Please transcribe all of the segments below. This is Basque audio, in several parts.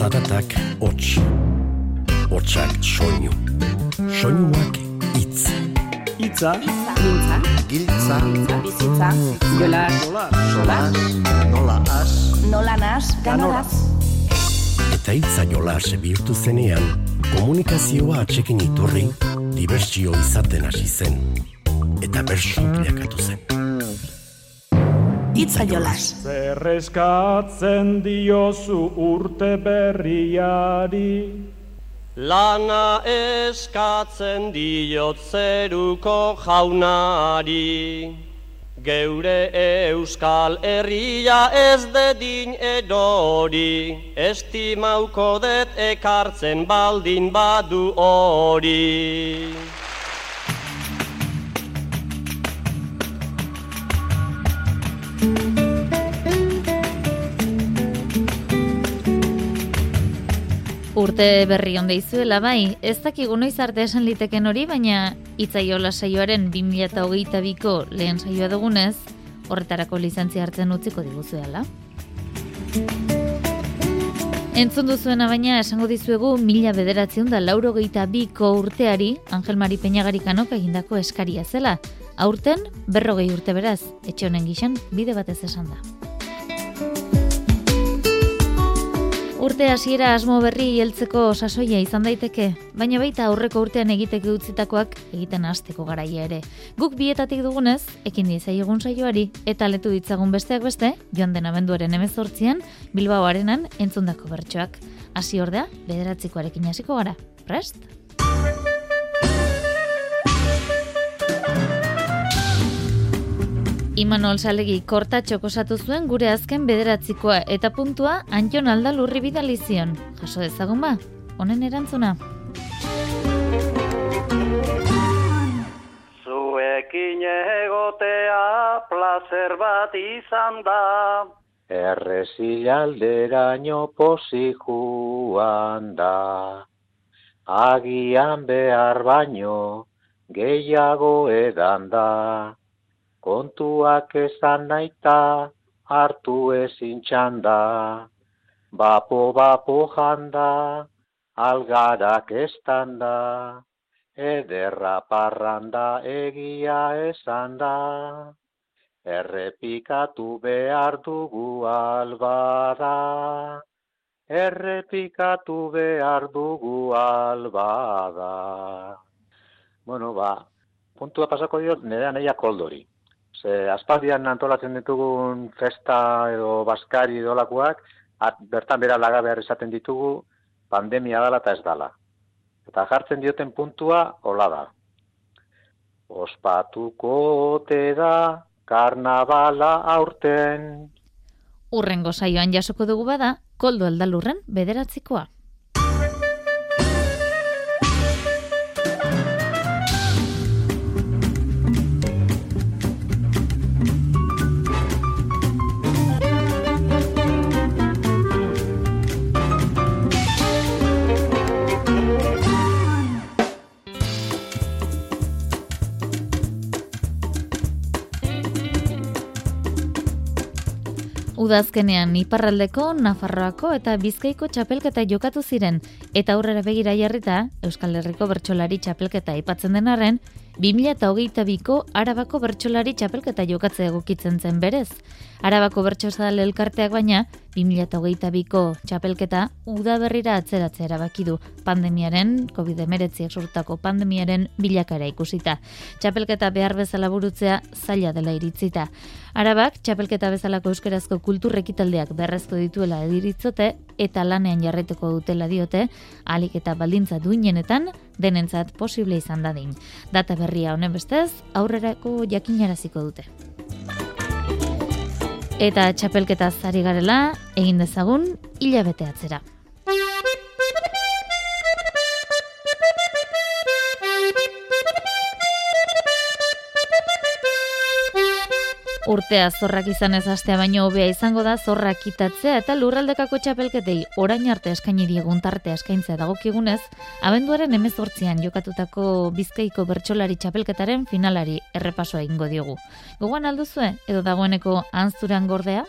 Zaratak hots. Hotsak soinu. Soinuak itz. Itza, Mintza, Giltza, bizitza, gola, solas, nola as, nola nas, ganoraz. Eta hitza jolas bihurtu zenean, komunikazioa atxekin iturri, dibertsio izaten hasi zen. Eta bersu bilakatu zen. Itza jolas. zerreskatzen diozu urte berriari. Lana eskatzen diot zeruko jaunari. Geure euskal herria ez dedin edori, estimauko det ekartzen baldin badu hori. Urte berri onde izuela bai, ez dakigu noiz arte esan liteken hori, baina itzaiola saioaren 2022ko lehen saioa dugunez, horretarako lizentzia hartzen utziko diguzuela. Entzun duzuena baina esango dizuegu mila bederatzion da lauro biko urteari Angel Mari Peñagarikanok egindako eskaria zela. Aurten berrogei urte beraz, etxe honen gixan bide batez esan da. Urte hasiera asmo berri heltzeko sasoia izan daiteke, baina baita aurreko urtean egiteke utzitakoak egiten hasteko garaia ere. Guk bietatik dugunez, ekin diezaiegun saioari, eta letu ditzagun besteak beste, joan den abenduaren emezortzian, Bilbao arenan entzundako bertsoak. Hasi ordea, bederatzikoarekin hasiko gara. Prest? Imanol Salegi kortatxok osatu zuen gure azken bederatzikoa eta puntua Antion Aldalurri bidali zion. Jaso dezagun ba, honen erantzuna. Zuekin egotea placer bat izan da. Errezilalderaino posi joan da. Agian behar baino gehiago edan da. Kontuak esan naita hartu ezin txanda. Bapo bapo janda, algarak estanda. Ederra parranda egia esan da. Errepikatu behar dugu albada. Errepikatu behar dugu albada. Bueno, ba, puntua pasako diot nire naia koldori. Ze aspaldian antolatzen ditugun festa edo baskari dolakoak, at, bertan bera laga behar izaten ditugu pandemia dala eta ez dala. Eta jartzen dioten puntua hola da. Ospatuko ote da karnabala aurten. Urrengo saioan jasoko dugu bada, koldo aldalurren bederatzikoa. Udazkenean iparraldeko, Nafarroako eta Bizkaiko txapelketa jokatu ziren. Eta aurrera begira jarrita Euskal Herriko bertsolari txapelketa aipatzen denarren 2008ko Arabako bertsolari txapelketa jokatzea egokitzen zen berez. Arabako bertsozal elkarteak baina 2008ko txapelketa udaberrira atzeratzea erabaki du pandemiaren, COVID-19 sortutako pandemiaren bilakara ikusita. Txapelketa behar bezala burutzea zaila dela iritzita. Arabak txapelketa bezalako euskarazko kulturrekitaldiak berrezko dituela ediritzote eta lanean jarretuko dutela diote, alik eta baldintza duinenetan denentzat posible izan dadin. Data berria honen bestez, aurrerako jakinaraziko dute. Eta txapelketa zari garela, egin dezagun, hilabete atzera. Urtea zorrak izan ez astea baino hobea izango da zorrak kitatzea eta lurraldekako txapelketei orain arte eskaini diegun tarte eskaintzea dagokigunez, abenduaren emezortzian jokatutako bizkaiko bertsolari txapelketaren finalari errepasoa ingo diogu. Gogoan alduzue edo dagoeneko anzturan gordea?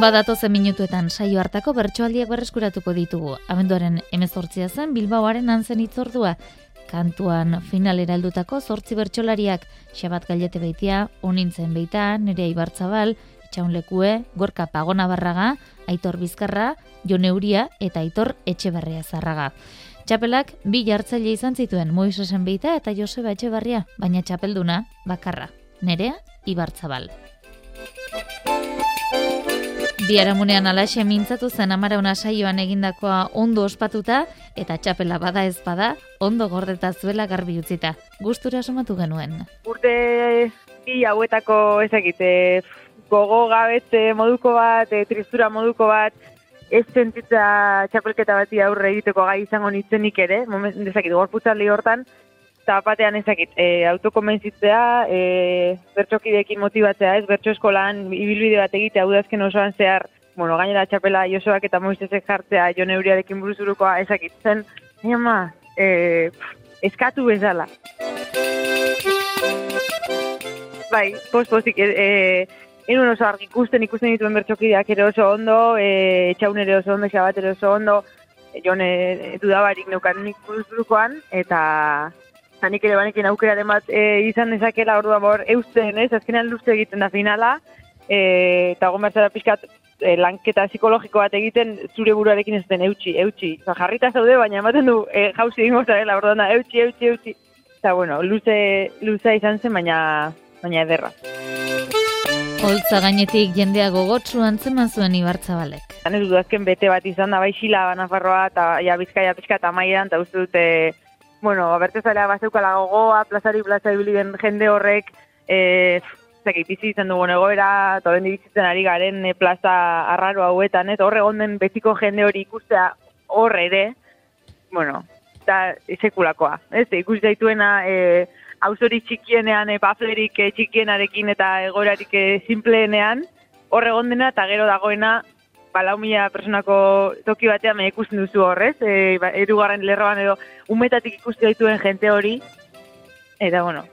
Badatozen minutuetan saio hartako bertsoaldiak berreskuratuko ditugu. Abenduaren emezortzia zen Bilbaoaren antzen itzordua. Kantuan finalera heldutako zortzi bertsolariak Xabat Galete Beitia, Unintzen Beita, Nerea Ibartzabal, Itxaun Lekue, Gorka Pagona Barraga, Aitor Bizkarra, Jon Euria eta Aitor Etxeberria Zarraga. Txapelak bi jartzaile izan zituen Moisesen Beita eta Joseba Etxeberria, baina txapelduna bakarra, Nerea Ibartzabal. Biaramunean alaxe mintzatu zen amarauna saioan egindakoa ondo ospatuta eta txapela bada ez bada ondo gordeta zuela garbi utzita. Gustura somatu genuen. urte bi hauetako ezagite gogo gabetze moduko bat, e, tristura moduko bat, ez sentitza txapelketa bati aurre egiteko gai izango nitzenik ere, moment, ezakit, gorputzaldi hortan, eta batean ezakit, e, autokomentzitzea, e, bertxokidekin motibatzea, ez, bertxo eskolan ibilbide bat egitea, udazken osoan zehar, bueno, gainera txapela Josoak eta Moisesek jartzea Jon Euriarekin buruzurukoa ezakit zen, ama, e, eskatu bezala. Bai, post-postik, e, e, enun oso argi ikusten, ikusten dituen bertxokideak ere oso ondo, e, etxaun ere oso ondo, xabat ere oso ondo, e, jon e, dudabarik neukan nik buruzurukoan, eta nik ere banekin aukeraren bat e, izan dezakela orduan bor eusten, ez? Azkenean luze egiten da finala, e, eta gomertzara pixkat e, lanketa psikologiko bat egiten zure buruarekin ez den eutxi, eutxi. Osa, jarrita zaude, baina ematen du e, jauzi egingo zarela, orduan da, eutxi, eutxi, eutxi. Eta, bueno, luze, luze izan zen, baina, baina ederra. Holtza gainetik jendea gogotsu antzeman zuen Ibartzabalek. Zan ez dut azken bete bat izan da, bai xila, Nafarroa, eta ja, bizkaia pixka eta maian, eta uste dute, bueno, bertezalea bazeukala gogoa, plazari plaza ibili jende horrek, e, zeki, bizi izan dugun egoera, eta bizitzen ari garen e, plaza arraro hauetan, ez, horre gonden betiko jende hori ikustea horre ere, bueno, eta sekulakoa, ez, ikus daituena, e, auzori txikienean, e, baflerik e, txikienarekin eta egoerarik e, simpleenean, horre gondena eta gero dagoena, balau mila personako toki batean me ikusten duzu horrez, e, ba, erugarren lerroan edo umetatik ikusten dituen jente hori, eta bueno,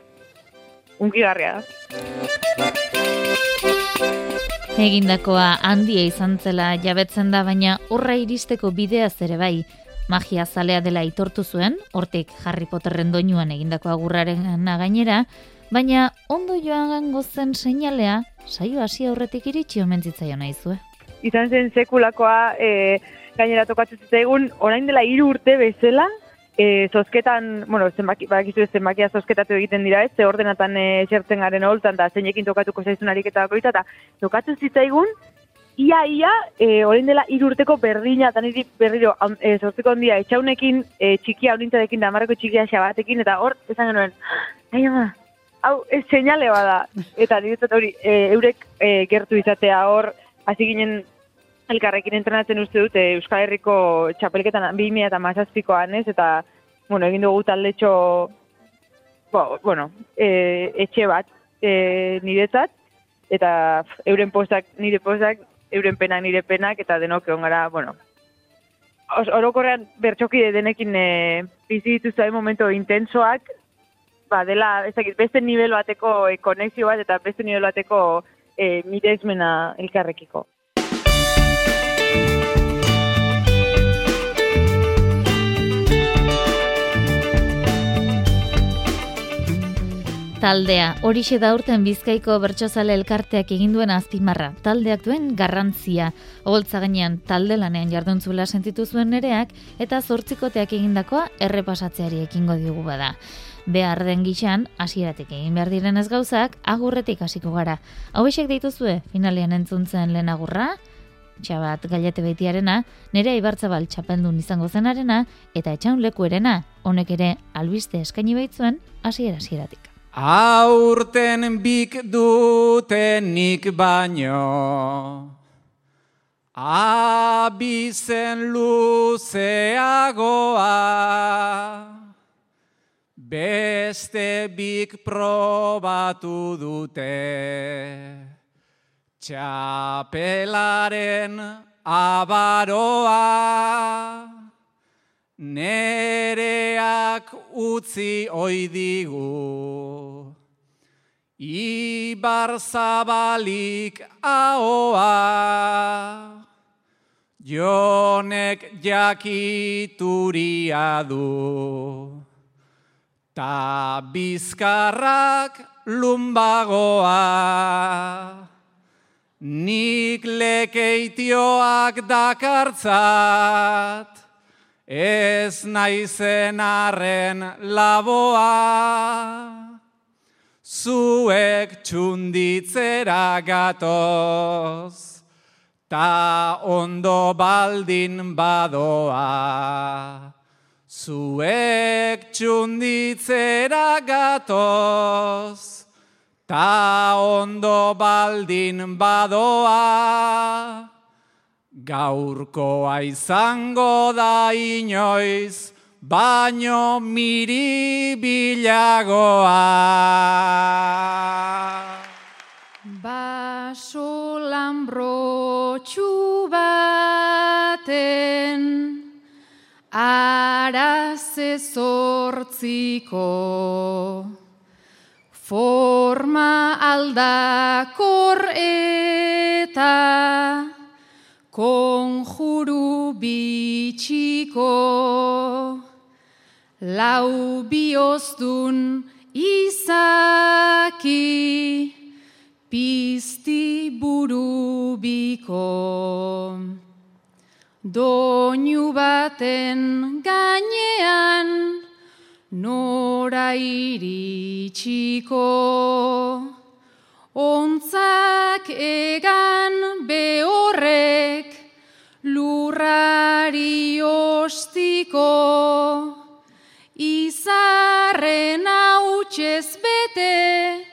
unkigarria da. Egindakoa handia izan zela jabetzen da, baina horra iristeko bidea ere bai. Magia zalea dela aitortu zuen, hortik Harry Potterren doinuan egindako agurraren gainera, baina ondo joan gozen seinalea, saio hasi aurretik iritsi omen zitzaion naizue. Izan zen sekulakoa e, gainera tokatzen zitzaigun, orain dela hiru urte bezala, e, zozketan, bueno, zenbaki, badakizu zenbakia zozketatu egiten dira ez, ze ordenatan e, esertzen garen holtan, da zeinekin tokatuko zaizun ariketa bakoitza, eta tokatzen zitzaigun, ia, ia, e, orain dela hiru urteko berdina, eta niri berriro, e, zortzeko handia, etxaunekin, e, txikia horintarekin, da marrako txikia xabatekin, eta hor, esan genuen, ai ama, hau, ez seinale bada, eta niretzat hori, e, eurek e, gertu izatea hor, hasi ginen elkarrekin entrenatzen uste dut e, Euskal Herriko txapelketan 2000 eta mazazpikoan ez, eta bueno, egin dugu taldetxo bo, bueno, e, etxe bat e, niretzat, eta pf, euren postak nire postak, euren penak nire penak, eta denok egon gara, bueno, os, orokorrean bertxokide denekin e, bizi dituzte momentu intensoak, ba, dela, ez dakit, beste nivel bateko e, konexio bat, eta beste nivel bateko e, miresmena elkarrekiko. Taldea, horixe da urten bizkaiko bertsozale elkarteak egin duen azpimarra. Taldeak duen garrantzia. Oholtza gainean talde lanean jarduntzula sentitu zuen nereak eta zortzikoteak egindakoa errepasatzeari ekingo digu bada. Behar den gixan, hasieratik egin behar direnez gauzak, agurretik hasiko gara. Hauexek dituzue, finalean entzuntzen lehen agurra, txabat galete beitiarena, nere ibartzabal txapeldun izango zenarena, eta etxaun lekuerena, honek ere albiste eskaini baitzuen, hasiera hasieratik. Aurten bik dutenik baino Abizen luzeagoa Beste bik probatu dute Txapelaren abaroa Nereak utzi oidigu Ibar zabalik ahoa, jonek jakituria du. Ta bizkarrak lumbagoa, nik lekeitioak dakartzat, ez naizen arren laboa. Zuek txunditzera gatoz, ta ondo baldin badoa. Zuek txunditzera gatoz, ta ondo baldin badoa. Gaurkoa izango da inoiz, baino miribilagoa. Baso lambrotxu baten araze zortziko forma aldakor eta konjuru bitxiko lau biozdun izaki pizti burubiko. Doinu baten gainean nora iritsiko. Ontzak egan behorrek lurrari ostiko. Izarren hautsez bete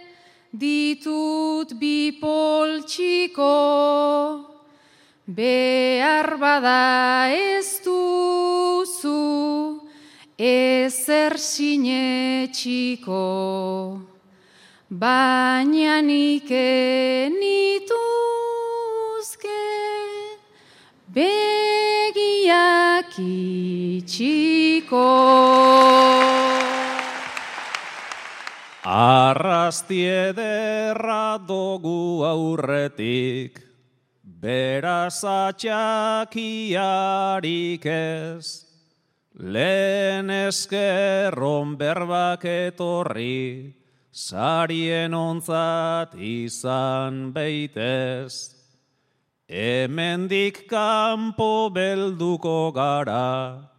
ditut bipoltxiko. Behar bada ez duzu ezer sinetxiko. Baina nik nituzke begiak itxiko. Arrasti ederra dogu aurretik, beraz atxakiarik ez, lehen eskerron berbak etorri, sarien ontzat izan beitez. Hemendik kanpo belduko gara,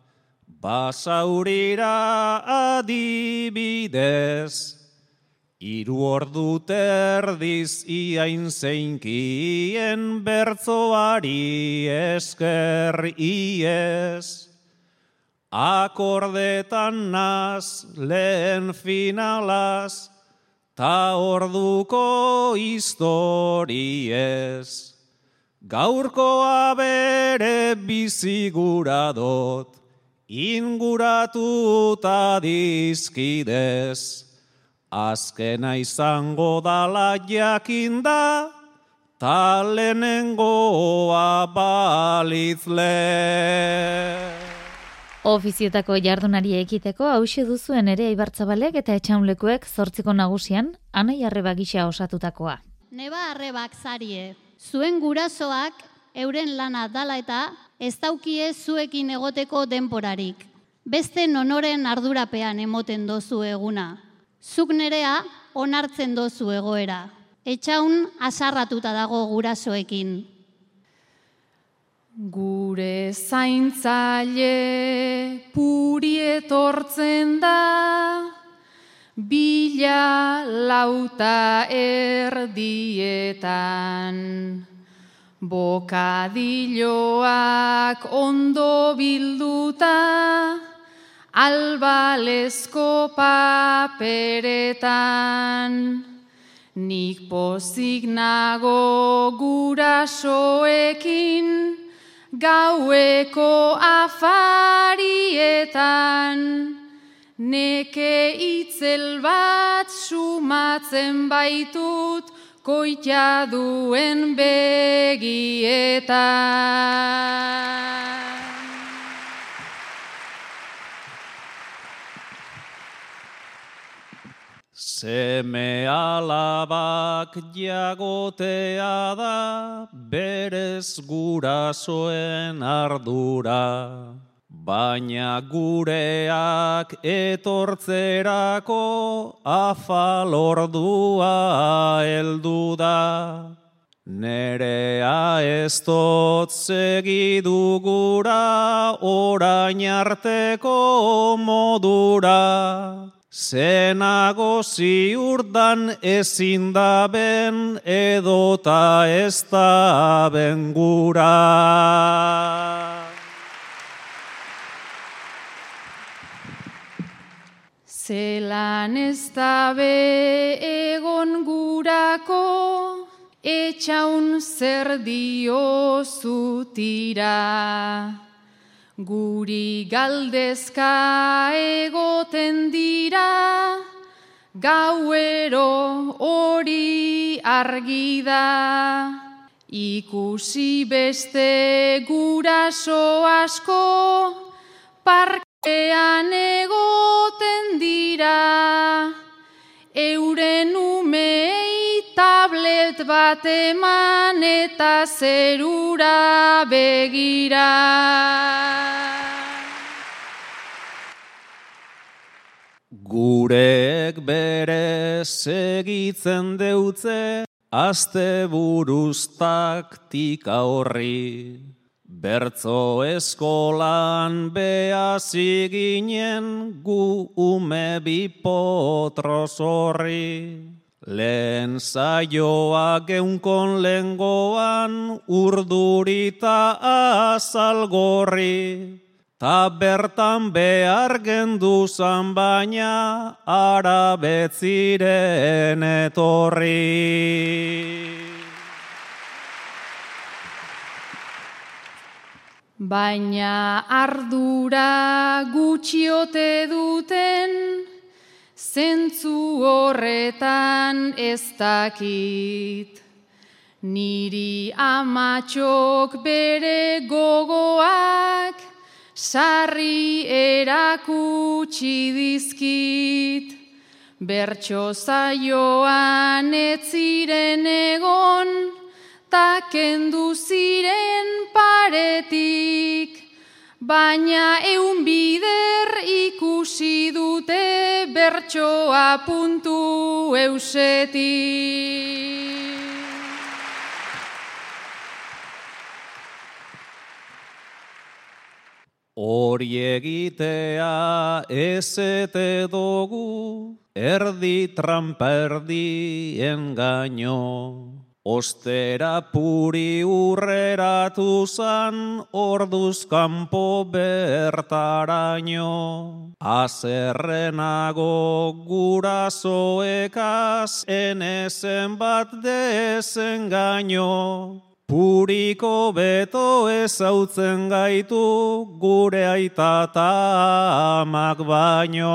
basaurira adibidez, Iru ordu terdiz iain zeinkien bertzoari esker iez. Akordetan naz lehen finalaz, ta orduko historiez. Gaurkoa bere biziguradot, inguratuta dizkidez. Azkena izango dala jakinda, talenengoa balitzle. Ofizietako jardunari ekiteko hause duzuen ere aibartzabalek eta etxaunlekuek zortziko nagusian, anai arreba gisa osatutakoa. Neba arrebak zarie, zuen gurasoak euren lana dala eta ez daukie zuekin egoteko denporarik. Beste nonoren ardurapean emoten dozu eguna. Zuk nerea onartzen dozu egoera. Etxaun asarratuta dago gurasoekin. Gure zaintzaile puri etortzen da, bila lauta erdietan. Bokadilloak ondo bilduta, albalesko paperetan. Nik pozik nago gurasoekin, gaueko afarietan, neke itzel bat sumatzen baitut, koita duen begietan. Seme alabak jagotea da berez gurasoen ardura. Baina gureak etortzerako afalordua heldu da. Nerea ez dut segidu gura orain arteko modura. Zenago ziurdan ezin da ben edota ez da ben gura. Zelan ez da be egon gurako, etxaun zer dio zutira. Guri galdezka egoten dira, gauero hori argi da. Ikusi beste guraso asko, parkean egoten dira. Euren umei tablet bat eman eta zerura begira. Gurek bere segitzen deutze, aste buruz taktika horri. Bertzo eskolan behazi ginen gu ume bipotros horri. Lehen saioa geunkon lengoan urdurita azalgorri. Ta bertan behar genduzan baina arabetziren etorri. Baina ardura gutxiote duten, zentzu horretan ez dakit. Niri amatxok bere gogoak, sarri erakutsi dizkit. Bertso zaioan ez ziren egon, ta kendu ziren paretik, baina eun bider ikusi dute bertsoa puntu eusetik. Hori egitea ezete dugu, erdi trampa erdi engaino. Ostera puri urreratu zan, orduz kanpo bertaraino. Azerrenago gurasoekaz, enezen bat dezengaino. Puriko beto ezautzen gaitu, gure aita amak baino.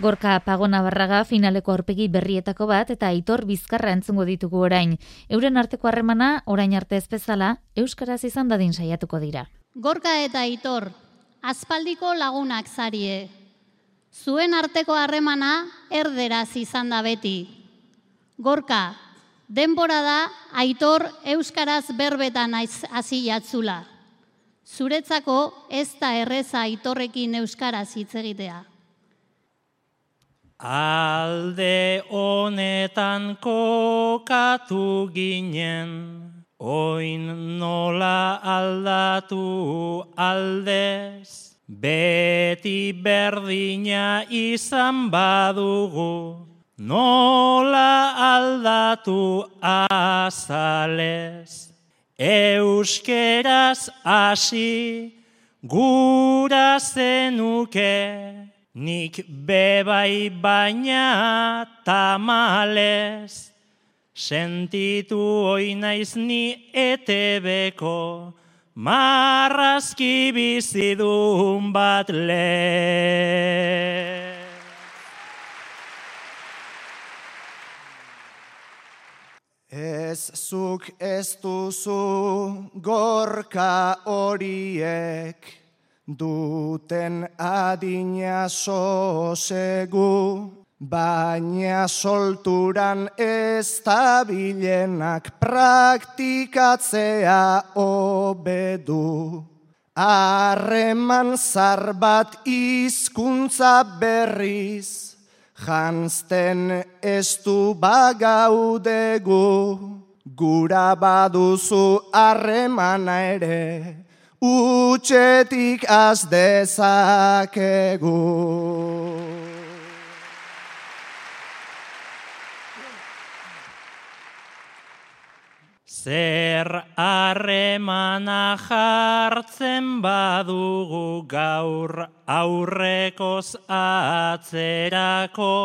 Gorka Pagona Barraga finaleko aurpegi berrietako bat eta Aitor Bizkarra entzungo ditugu orain. Euren arteko harremana orain arte ez bezala euskaraz izan dadin saiatuko dira. Gorka eta Aitor, aspaldiko lagunak zarie. Zuen arteko harremana erderaz izan da beti. Gorka, denbora da Aitor euskaraz berbetan hasi jatzula. Zuretzako ez da erreza Aitorrekin euskaraz hitz egitea. Alde honetan kokatu ginen, oin nola aldatu aldez, beti berdina izan badugu, nola aldatu azalez. Euskeraz hasi gura zenuke, Nik bebai baina tamales, sentitu hoi naiz ni etebeko, marrazki bizidun bat le. Ez zuk ez duzu gorka horiek, duten adina sosegu, baina solturan ez tabilenak praktikatzea obedu. Harreman zar bat izkuntza berriz, janzten ez du bagaudegu, gura baduzu harremana ere, utxetik az dezakegu. Zer harremana jartzen badugu gaur aurrekoz atzerako,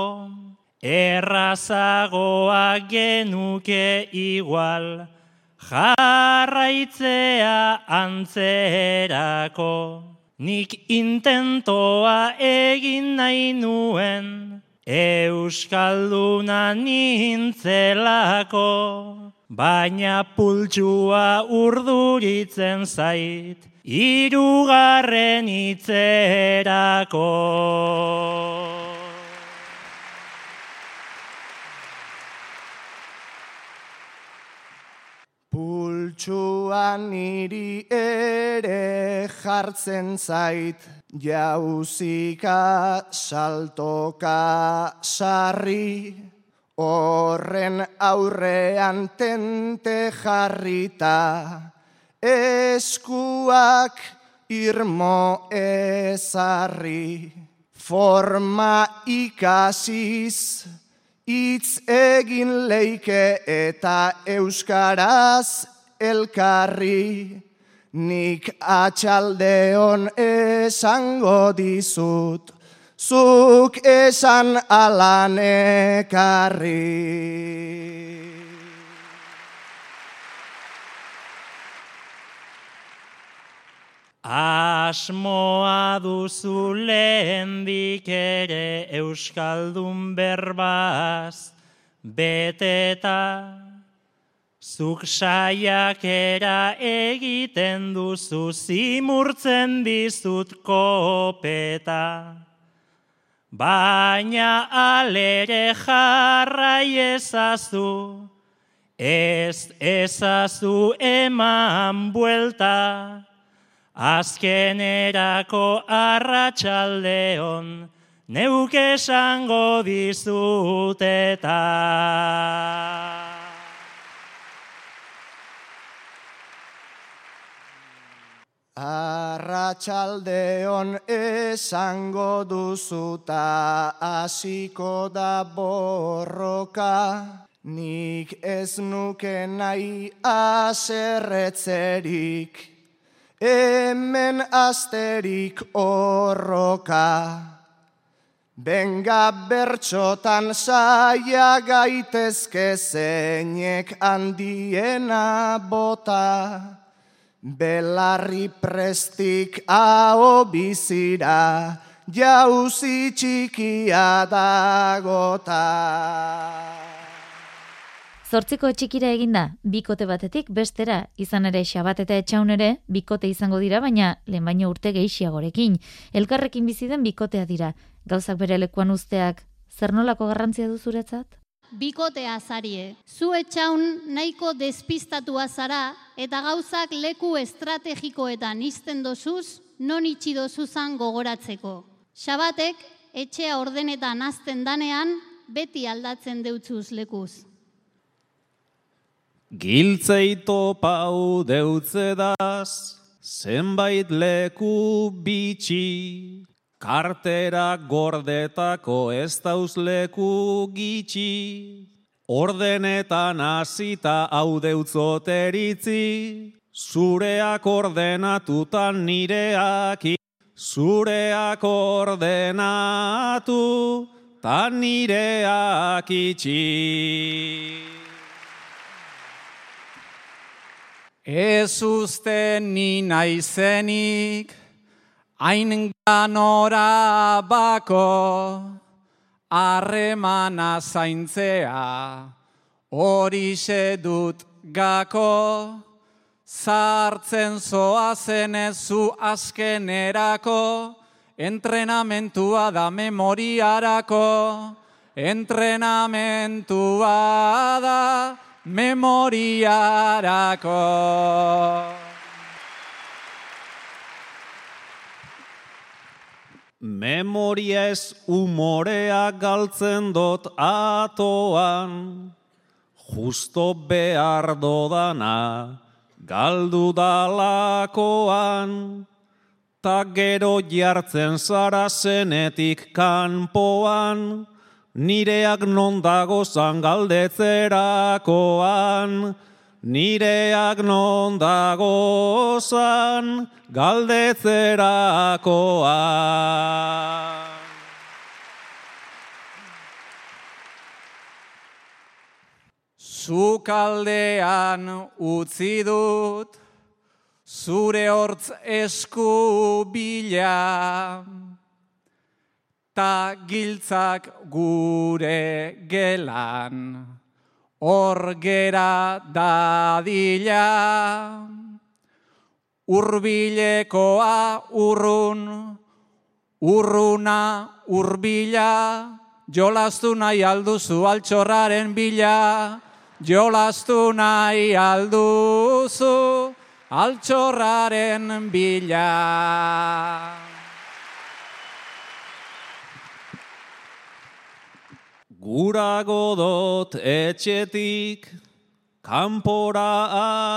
errazagoa genuke igual, jarraitzea antzerako. Nik intentoa egin nahi nuen, Euskalduna nintzelako. Baina pultsua urduritzen zait, irugarren itzerako. Pultsua niri ere jartzen zait, jauzika saltoka sarri, Horren aurrean tente jarrita, eskuak irmo ezarri. Forma ikasiz, hitz egin leike eta euskaraz elkarri. Nik atxaldeon esango dizut, zuk esan alan ekarri. Asmoa duzu lehendik ere Euskaldun berbaz beteta, zuk saiakera egiten duzu zimurtzen dizut kopeta. Baina alere jarrai ezazu, ez ezazu eman buelta, azkenerako arratsaldeon neuk esango dizut Arratxaldeon esango duzuta hasiko da borroka, nik ez nuke nahi aserretzerik, hemen asterik horroka. Benga bertxotan saia gaitezke zeinek handiena bota, Belarri prestik hau bizira, jauzi txikia dagota. Zortziko txikira eginda, bikote batetik bestera, izan ere xabat eta etxaun ere, bikote izango dira, baina lehen baino urte gehiagorekin. Elkarrekin bizi den bikotea dira, gauzak bere lekuan usteak, zer nolako garrantzia du zuretzat? Bikotea zarie, zu etxaun nahiko despistatua zara eta gauzak leku estrategikoetan izten dozuz, non itxi dozuzan gogoratzeko. Xabatek, etxea ordenetan azten danean, beti aldatzen deutzuz lekuz. Giltzeito pau deutzedaz, zenbait leku bitxi, Kartera gordetako ez dauzleku gitxi, ordenetan hasita hau deutzoteritzi, zureak ordenatutan nireak, zureak ordenatu, tan nireak itxi. Ez uste ni naizenik, hain ganora bako, harremana zaintzea, hori dut gako, Zartzen zoazen ez zu azkenerako, entrenamentua da memoriarako. Entrenamentua da memoriarako. Memoria ez umorea galtzen dot atoan, justo behar dodana galdu dalakoan, ta gero jartzen zara zenetik kanpoan, nireak non dagozan galdetzerakoan, nireak non dagozan galdetzerakoa. Zukaldean utzi dut, zure hortz esku bila, ta giltzak gure gelan, hor gera dadila. Urbilekoa urrun, urruna urbila, jolastu nahi alduzu altxorraren bila, jolastu nahi alduzu altxorraren bila. Gurago dot etxetik, kanpora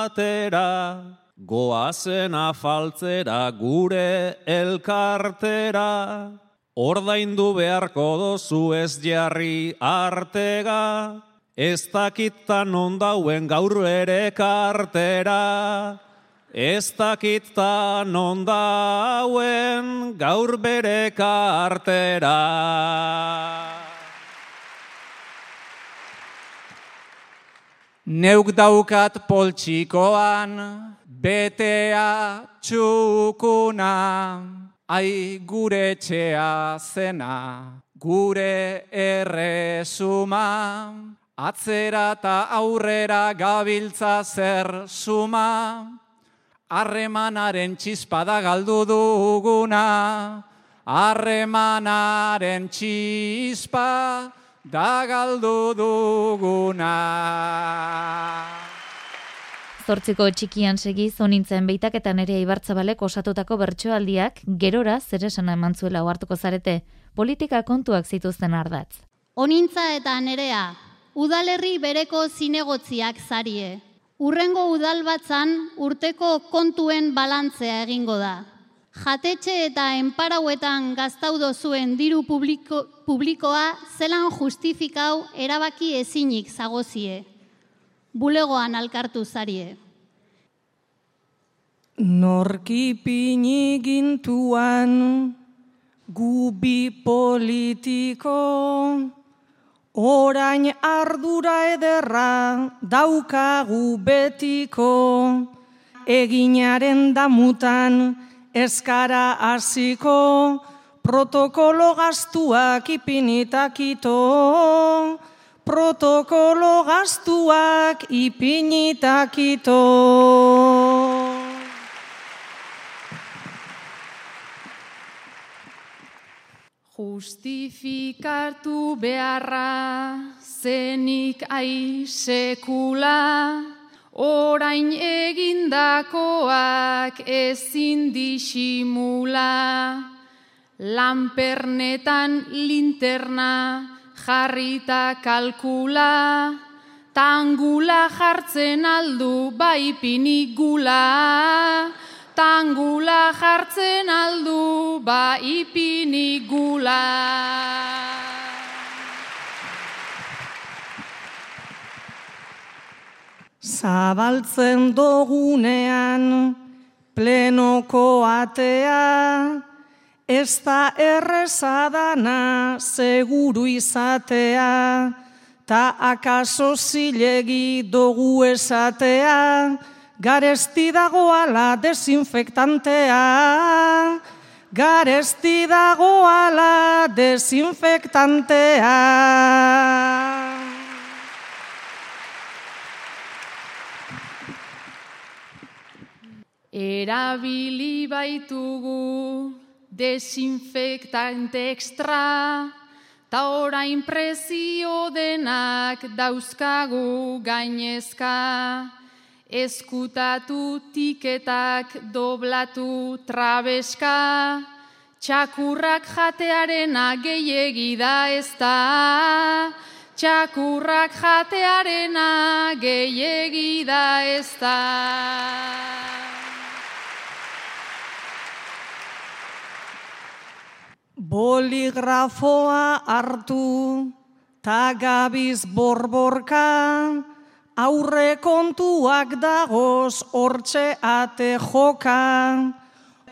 atera, goazen afaltzera gure elkartera, ordaindu beharko dozu ez jarri artega, ez dakitan ondauen gaur ere kartera, ez dakitan ondauen gaur bere kartera. Neuk daukat poltsikoan, betea txukuna, ai gure txea zena, gure erresuma, atzera eta aurrera gabiltza zer suma, harremanaren txispada galdu duguna, harremanaren txispa da galdu duguna. Zortziko txikian segi zonintzen beitaketan ere ibartzabalek osatutako bertsoaldiak gerora zer esana eman zuela ohartuko zarete, politika kontuak zituzten ardatz. Onintza eta nerea, udalerri bereko zinegotziak zarie. Urrengo udalbatzan urteko kontuen balantzea egingo da. Jatetxe eta enparauetan gaztaudo zuen diru publiko, publikoa zelan justifikau erabaki ezinik zagozie. Bulegoan alkartu zarie. Norki pini gintuan gubi politiko orain ardura ederra daukagu betiko eginaren damutan eskara hasiko protokolo gastuak ipinitakito protokolo gastuak ipinitakito Justifikatu beharra zenik ai sekula, orain egindakoak ezin disimula. Lanpernetan linterna jarrita kalkula, tangula jartzen aldu bai pinigula. Tangula jartzen aldu ba ipinigula. Zabaltzen dogunean plenoko atea, ez da errezadana seguru izatea, ta akaso zilegi dogu esatea, garesti dagoala desinfektantea, garesti dagoala desinfektantea. Erabili baitugu desinfektante ekstra, ta orain prezio denak dauzkagu gainezka. Eskutatu tiketak doblatu trabeska, txakurrak jatearena gehiegi da ez da. Txakurrak jatearena gehiegi da ez da. Boligrafoa hartu, tagabiz borborka, aurre kontuak dagoz hortxe ate joka,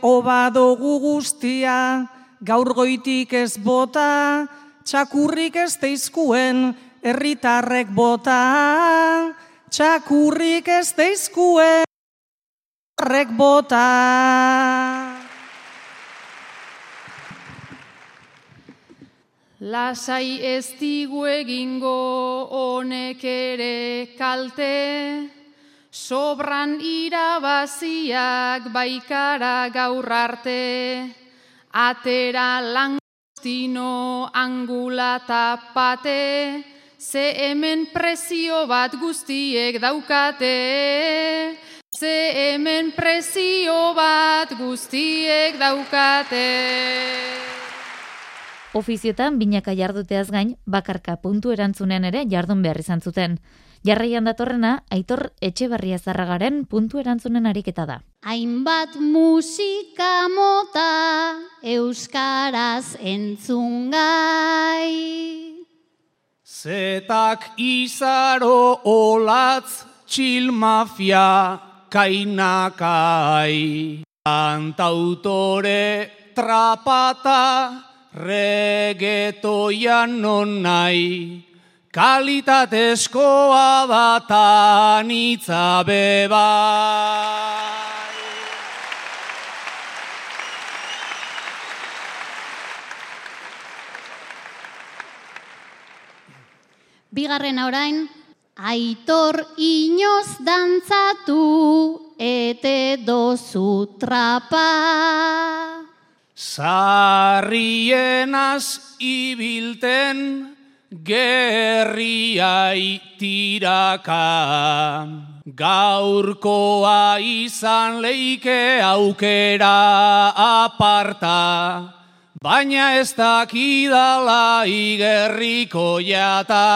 obadogu guztia, gaur goitik ez bota, txakurrik ez teizkuen, herritarrek bota, txakurrik ez teizkuen, herritarrek bota. Lasai ez digu egingo honek ere kalte, sobran irabaziak baikara gaur arte, atera langostino angula tapate, ze hemen prezio bat guztiek daukate, ze hemen prezio bat guztiek daukate. Ofiziotan binaka jarduteaz gain, bakarka puntu erantzunen ere jardun behar izan zuten. Jarraian datorrena, aitor etxe barria zarragaren puntu erantzunen ariketa da. Hainbat musika mota euskaraz entzungai. Zetak izaro olatz txil mafia kainakai. Antautore trapata regetoian non nahi, kalitatezkoa da tanitza beba. Bigarren orain, aitor inoz dantzatu ete dozu trapa. Sarrienaz ibilten gerriai tiraka. Gaurkoa izan leike aukera aparta, baina ez dakidala igerriko jata.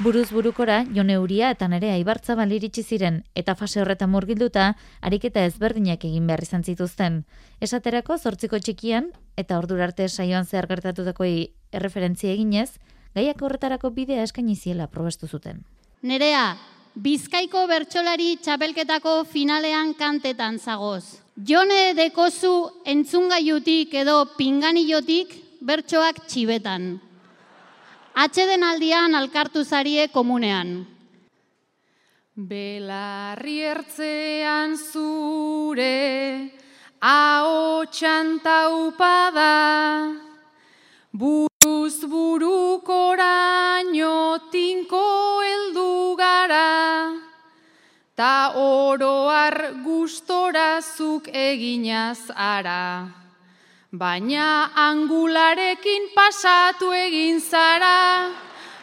Buruz burukora, Jone Uria eta nere aibartza baliritsi ziren, eta fase horretan murgilduta, ariketa ezberdinak egin behar izan zituzten. Esaterako, zortziko txikian, eta ordurarte saioan zehar gertatutako erreferentzia eginez, gaiak horretarako bidea eskaini ziela probestu zuten. Nerea, Bizkaiko bertsolari txapelketako finalean kantetan zagoz. Jone dekozu entzungaiutik edo pinganillotik bertsoak txibetan. Atxeden aldian alkartu zarie komunean. Belarri ertzean zure, hau txantaupada, buruz burukoraino tinko heldu gara, ta oroar gustorazuk eginaz ara. Baina angularekin pasatu egin zara,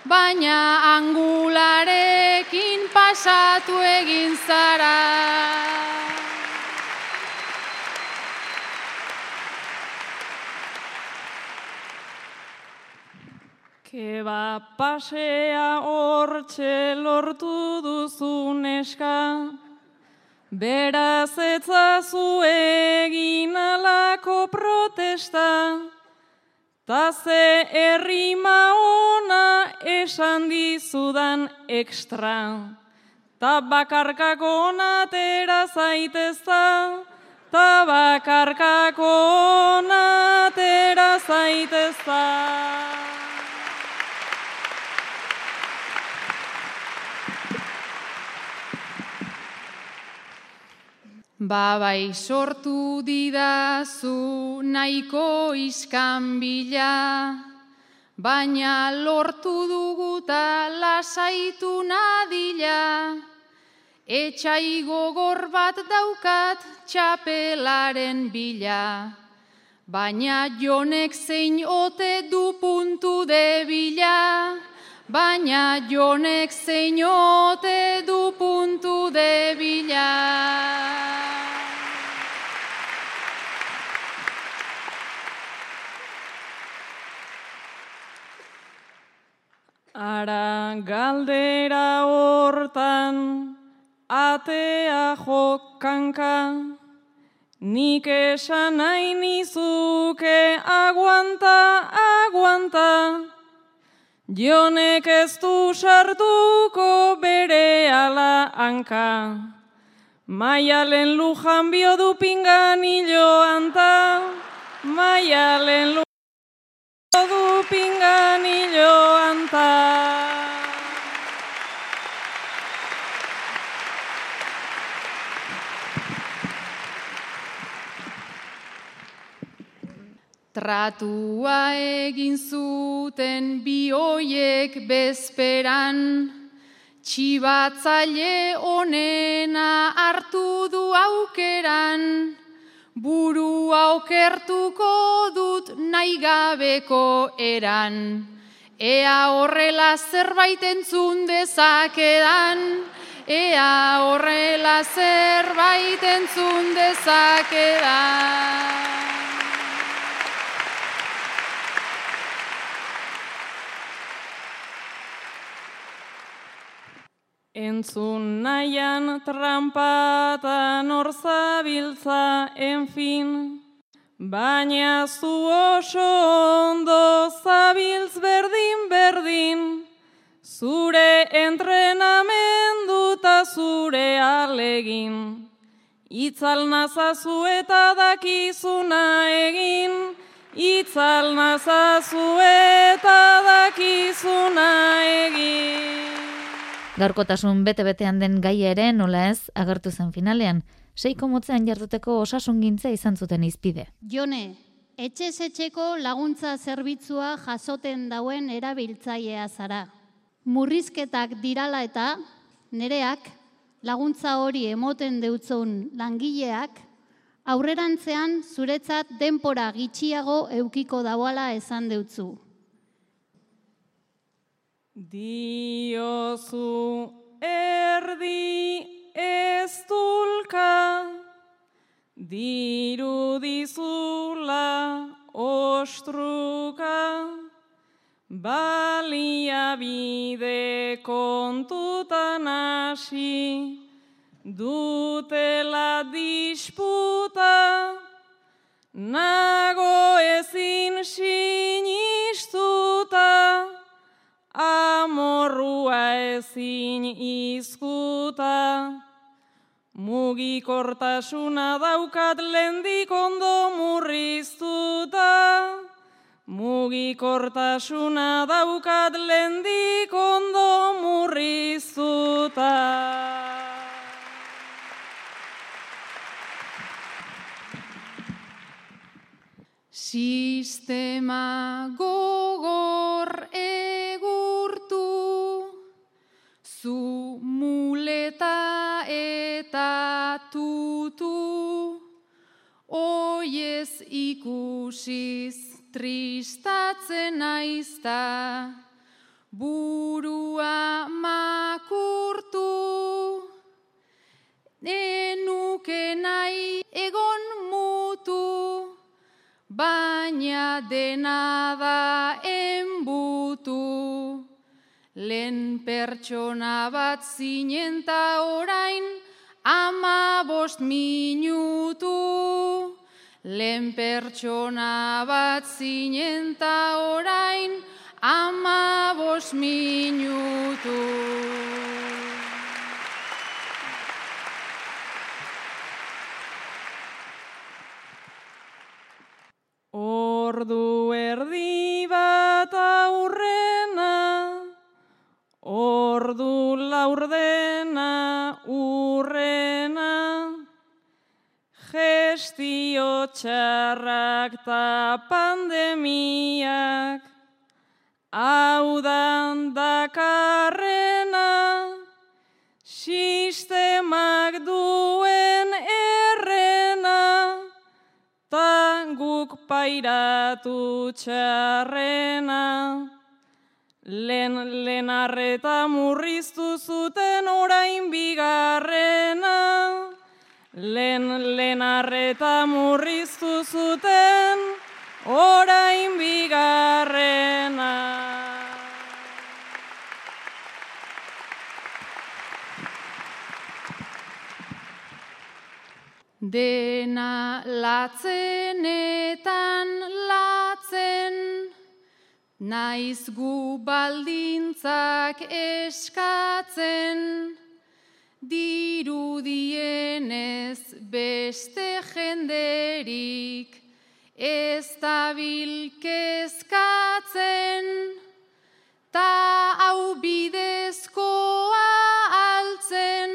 baina angularekin pasatu egin zara. Keba pasea hortxe lortu duzu neska, beraz etzazu egin alako protesta, ta ze errima ona esan dizudan ekstra, ta bakarkako natera zaitezta, ta bakarkako natera zaitezta. Ba bai sortu didazu nahiko iskanbila, baina lortu duguta lasaitu nadila, Etxai gogor bat daukat txapelaren bila, baina jonek zein ote du puntu de bila, baina jonek zein ote du puntu de Ara galdera hortan, atea jokanka, nik esan nahi nizuke aguanta, aguanta, jonek ez du sartuko bere ala hanka. Maialen lujan bio du pingan anta, maialen lujan du pingan anta. Tratua egin zuten bioiek bezperan, txibatzaile onena hartu du aukeran, burua okertuko dut nahi gabeko eran. Ea horrela zerbait entzun dezakedan, ea horrela zerbait entzun dezakedan. Entzun nahian trampatan hor zabiltza, enfin, baina zu oso ondo zabiltz berdin-berdin, zure entrenamenduta zure alegin. Itzal nazazu eta dakizuna egin, itzal nazazu eta dakizuna egin. Gaurkotasun bete-betean den gai ere nola ez agertu zen finalean, seiko motzean jarduteko osasun gintza izan zuten izpide. Jone, etxez etxeko laguntza zerbitzua jasoten dauen erabiltzailea zara. Murrizketak dirala eta nereak laguntza hori emoten deutzun langileak aurrerantzean zuretzat denpora gitxiago eukiko dauala esan deutzu. Diozu erdi ez dulka, diru dizula ostruka, balia bide kontutan hasi, dutela disputa, nago ezin sinistuta, amorrua ezin izkuta. Mugikortasuna daukat lendik ondo murriztuta. Mugikortasuna daukat lendik ondo murriztuta. Sistema gogor oiez ikusiz tristatzen aizta, burua makurtu, enuke nahi egon mutu, baina dena da enbutu. Lehen pertsona bat zinen ta orain ama bost minutu. Lehen pertsona bat zinen ta orain ama bost minutu. Ordu erdi bat aurrena, ordu laurdena urrena, gestio txarrak ta pandemiak, hau dan dakarrena, sistemak duen errena, ta guk pairatu txarrena. Len, len arreta murriztu orain bigarrena. Len, len arreta murriztu zuten orain bigarrena. Dena latzenetan latzen, naiz gu baldintzak eskatzen, dirudienez beste jenderik, ez dabilkezkatzen, ta hau bidezkoa altzen,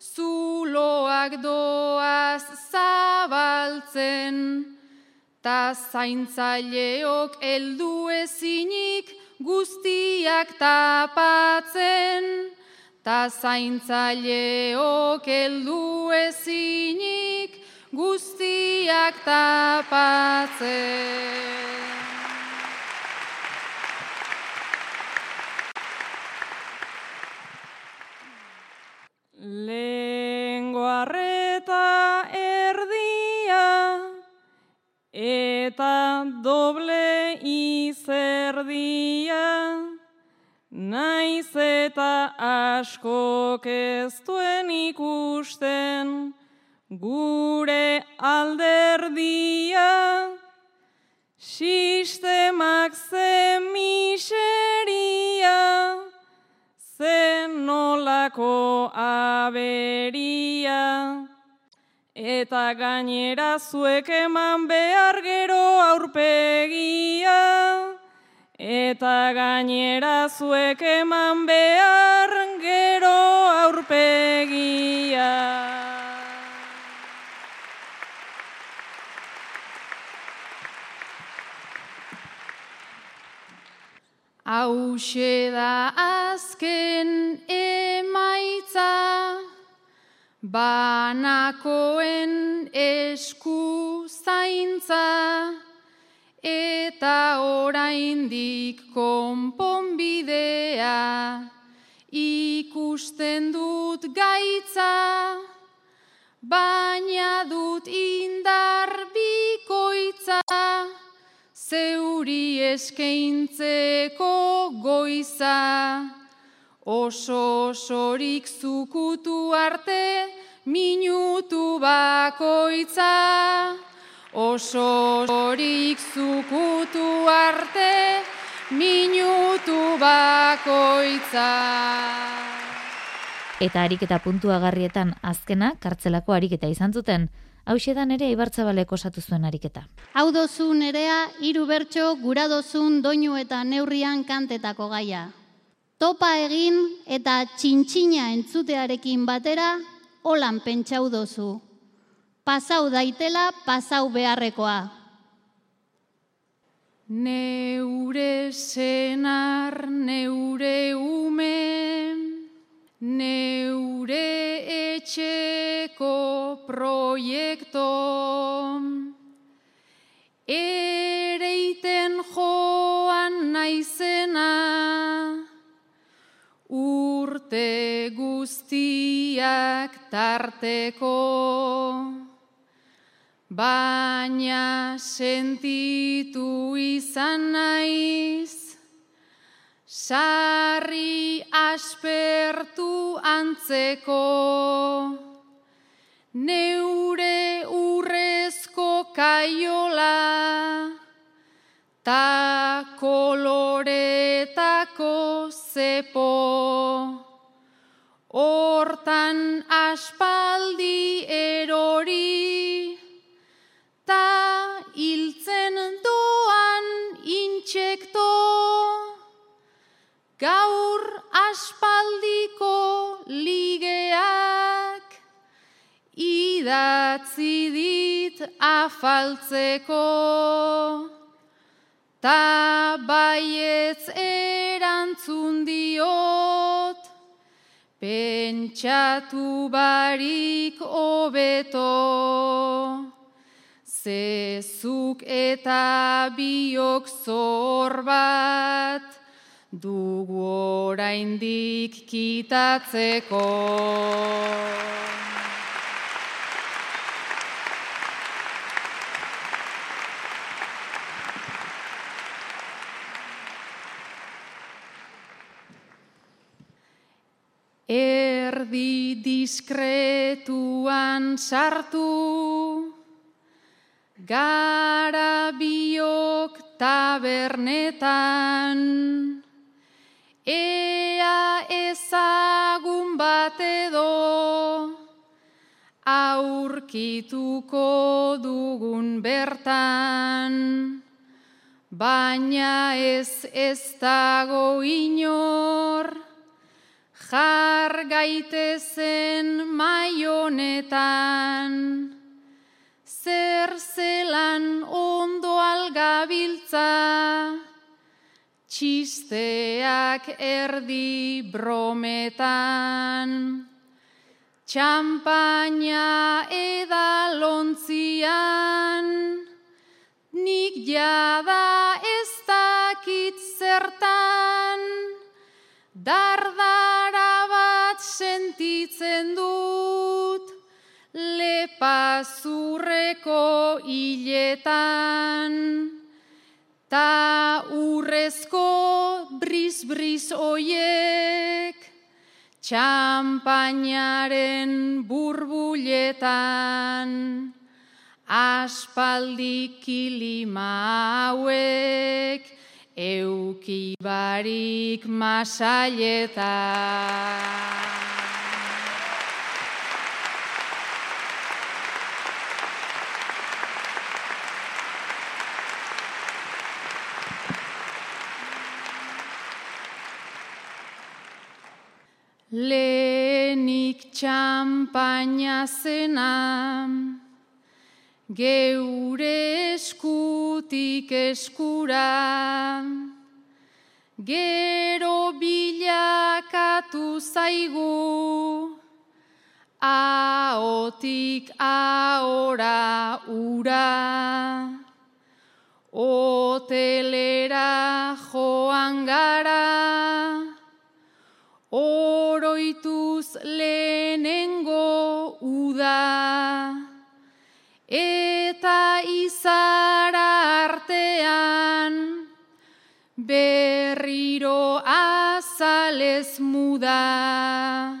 zuloak doaz zabaltzen, ta zaintzaileok heldu ezinik guztiak tapatzen, ta zaintzaileok heldu ezinik guztiak tapatzen. Izerdia, naiz eta askok ez ikusten gure alderdia, sistemak zen miseria, zen nolako aberia. Eta gainera zuek eman behar gero aurpegia. Eta gainera zuek eman behar gero aurpegia. Hauxe da azken emaitza, banakoen esku zaintza, eta oraindik konponbidea, ikusten dut gaitza, baina dut indar bikoitza, zeuri eskaintzeko goiza, oso osorik zukutu arte minutu bakoitza. Oso osorik zukutu arte minutu bakoitza. Eta ariketa puntuagarrietan azkena kartzelako ariketa izan zuten, hausedan ere ibartzabalek osatu zuen ariketa. Hau dozu nerea, hiru bertso gura dozun doinu eta neurrian kantetako gaia. Topa egin eta txintxina entzutearekin batera, holan pentsau dozu. Pasau daitela, pasau beharrekoa. Neure senar, neure ume, neure etxeko proiektu. Ereiten joan naizena, urte guztiak tarteko. Baina sentitu izan naiz, sarri aspertu antzeko, neure urrezko kaiola, ta koloretako zepo, hortan aspaldi aspaldiko ligeak, idatzi dit afaltzeko, ta baietz erantzun diot, pen pentsatu barik hobeto, zezuk eta biok zor bat, dugu oraindik kitatzeko. Erdi diskretuan sartu, gara biok tabernetan, ea ezagun bat edo, aurkituko dugun bertan, baina ez ez dago inor, jar gaitezen maionetan, zer zelan ondo algabiltza, txisteak erdi brometan, txampaina edalontzian, nik jada ez dakit zertan, dardara bat sentitzen dut, lepazurreko hiletan, ta urrezko briz-briz oiek, txampainaren burbuletan, aspaldi kilima hauek, eukibarik masaileta. Lehenik txampaina zena, geure eskutik eskura, gero bilakatu zaigu, aotik aora ura, hotelera joan gara, lehenengo uda, eta izara artean, berriro azalez muda,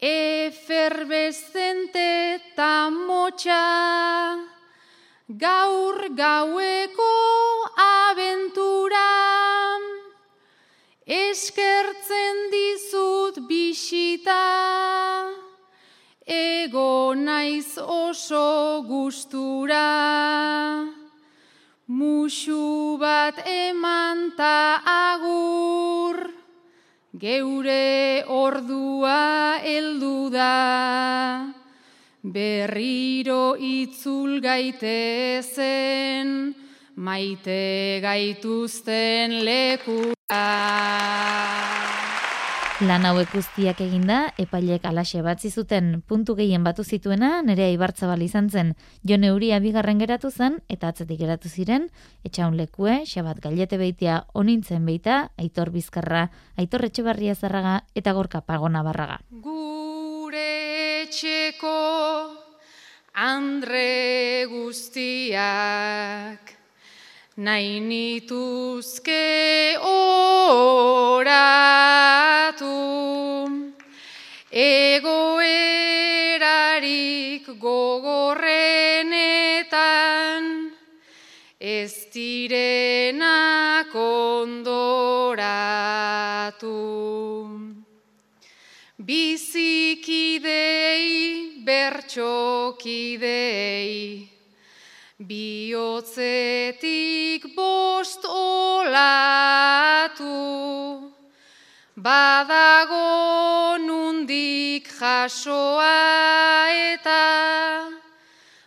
eferbezente eta motxa, gaur gaueko abentura, dizut bisita, ego naiz oso gustura, musu bat eman ta agur, geure ordua heldu da, berriro itzul gaitezen, maite gaituzten lekura. Lan hauek guztiak eginda, epailek alaxe batzi zuten puntu gehien batu zituena, nerea ibartzabal izan zen, jone euria bigarren geratu zen, eta atzetik geratu ziren, etxaun lekue, xabat gailete beitia onintzen beita, aitor bizkarra, aitor etxebarria zarraga, eta gorka pagona barraga. Gure etxeko andre guztiak, nahi nituzke oratu, egoerarik gogorrenetan, ez direnak ondoratu. Bizikidei, bertxokidei, bihotzetik bost olatu, badago nundik jasoa eta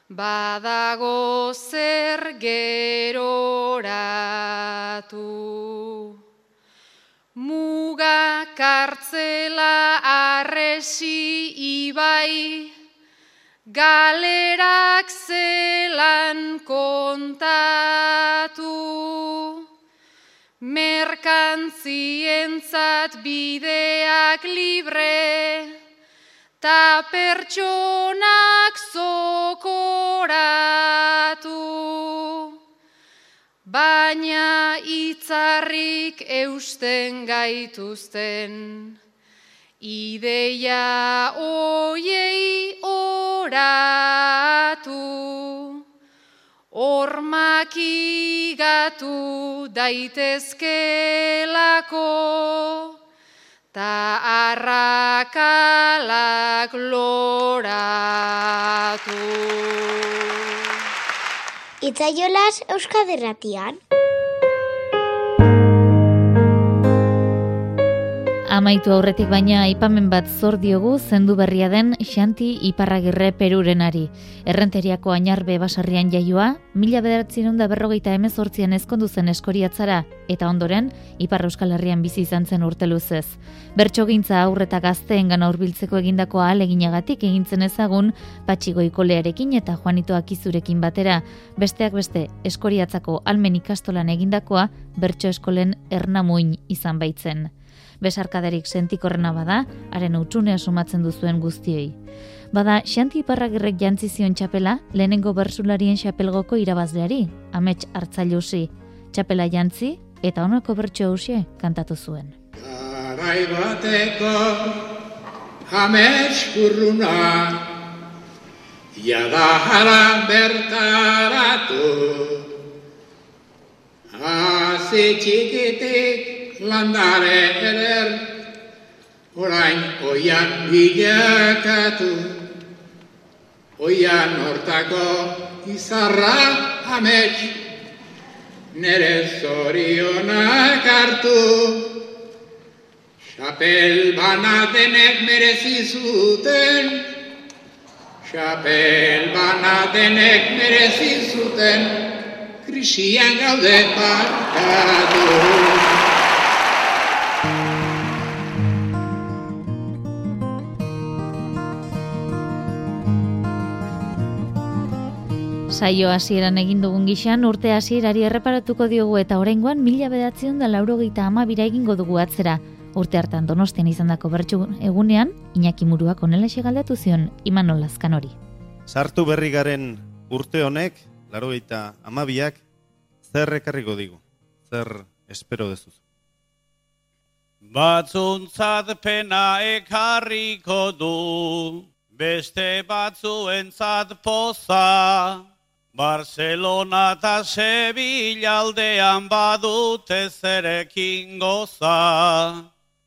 badago zer geroratu. Muga kartzela arre esi ibai, galerak zelan kontatu. Merkantzientzat bideak libre, ta pertsonak zokoratu. Baina itzarrik eusten gaituzten, ideia oiei oratu. Ormakigatu daitezkelako, ta arrakalak loratu. Itzaiolas Euskaderratian. Amaitu aurretik baina aipamen bat zor diogu zendu berria den Xanti Iparragirre Perurenari. Errenteriako ainarbe basarrian jaioa, mila bederatzen da berrogeita emezortzian ezkondu zen eskoriatzara, eta ondoren, Ipar Euskal Herrian bizi izan zen urte luzez. Bertxogintza aurreta gazteen gana urbiltzeko egindako aleginagatik egintzen ezagun, patxigo ikolearekin eta Juanito Akizurekin batera, besteak beste eskoriatzako almen ikastolan egindakoa, bertso eskolen ernamuin izan baitzen besarkaderik sentikorrena bada, haren utxunea sumatzen duzuen guztioi. Bada, Xanti Iparragirrek jantzi zion txapela, lehenengo bersularien xapelgoko irabazleari, amets hartzailusi, txapela jantzi eta honako bertso hausie kantatu zuen. Garai bateko amets kurruna, jada jara bertaratu, hazi txikitik landare eder, orain oian bilakatu, oian hortako izarra amets, nere zorionak hartu, Xapel bana denek merezi zuten, bana denek merezi zuten, krisian gaude parkatu. Saio hasieran egin dugun gixan urte hasierari erreparatuko diogu eta oraingoan mila bedatzion da laurogeita amabira egingo dugu atzera. Urte hartan donostian izandako bertsu egunean, Iñaki Muruak onela galdatu zion Imanol Lazkan hori. Sartu berri garen urte honek, laurogeita amabiak, zer ekarriko digu? Zer espero dezuz? Batzuntzat pena ekarriko du, beste batzuentzat poza. Barcelona eta Sevilla aldean badute zerekin goza.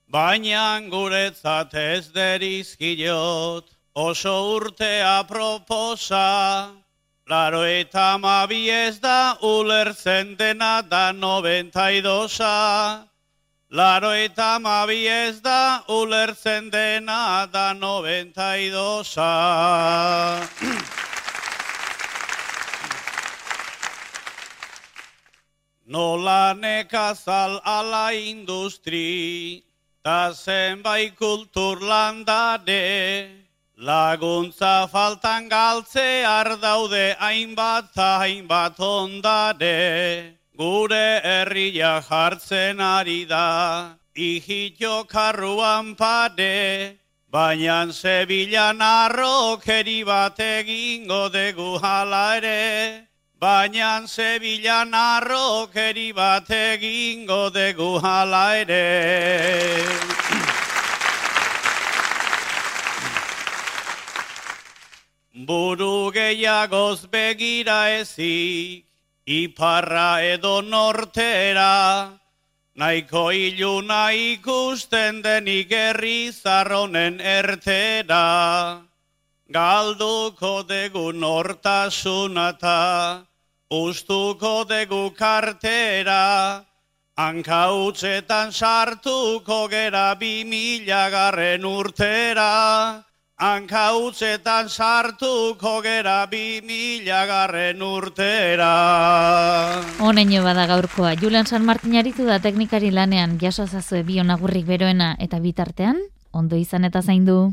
Baina guretzat ez derizkiot, oso urtea proposa. Laro eta mabi ez da ulertzen dena da noventaidosa. Laro eta mabi ez da ulertzen dena da noventaidosa. Nola nekazal ala industri, ta zenbait kultur landare, laguntza faltan galtzear daude hainbat ta hainbat ondare, gure herria jartzen ari da, ihito karruan pade, baina Sevillan arrokeri bat egingo degu hala ere, Baina Sevillan arrokeri bat egingo degu hala ere. Buru gehiagoz begira ezik, iparra edo nortera, nahiko iluna ikusten denik herri zarronen ertera. Galduko degu nortasunata, ustuko degu kartera, hankautzetan sartuko gera bi mila garren urtera, hankautzetan sartuko gera bi mila garren urtera. Honeño bada gaurkoa, Julian San Martin aritu da teknikari lanean, jaso zazue bi onagurrik beroena eta bitartean, ondo izan eta zaindu.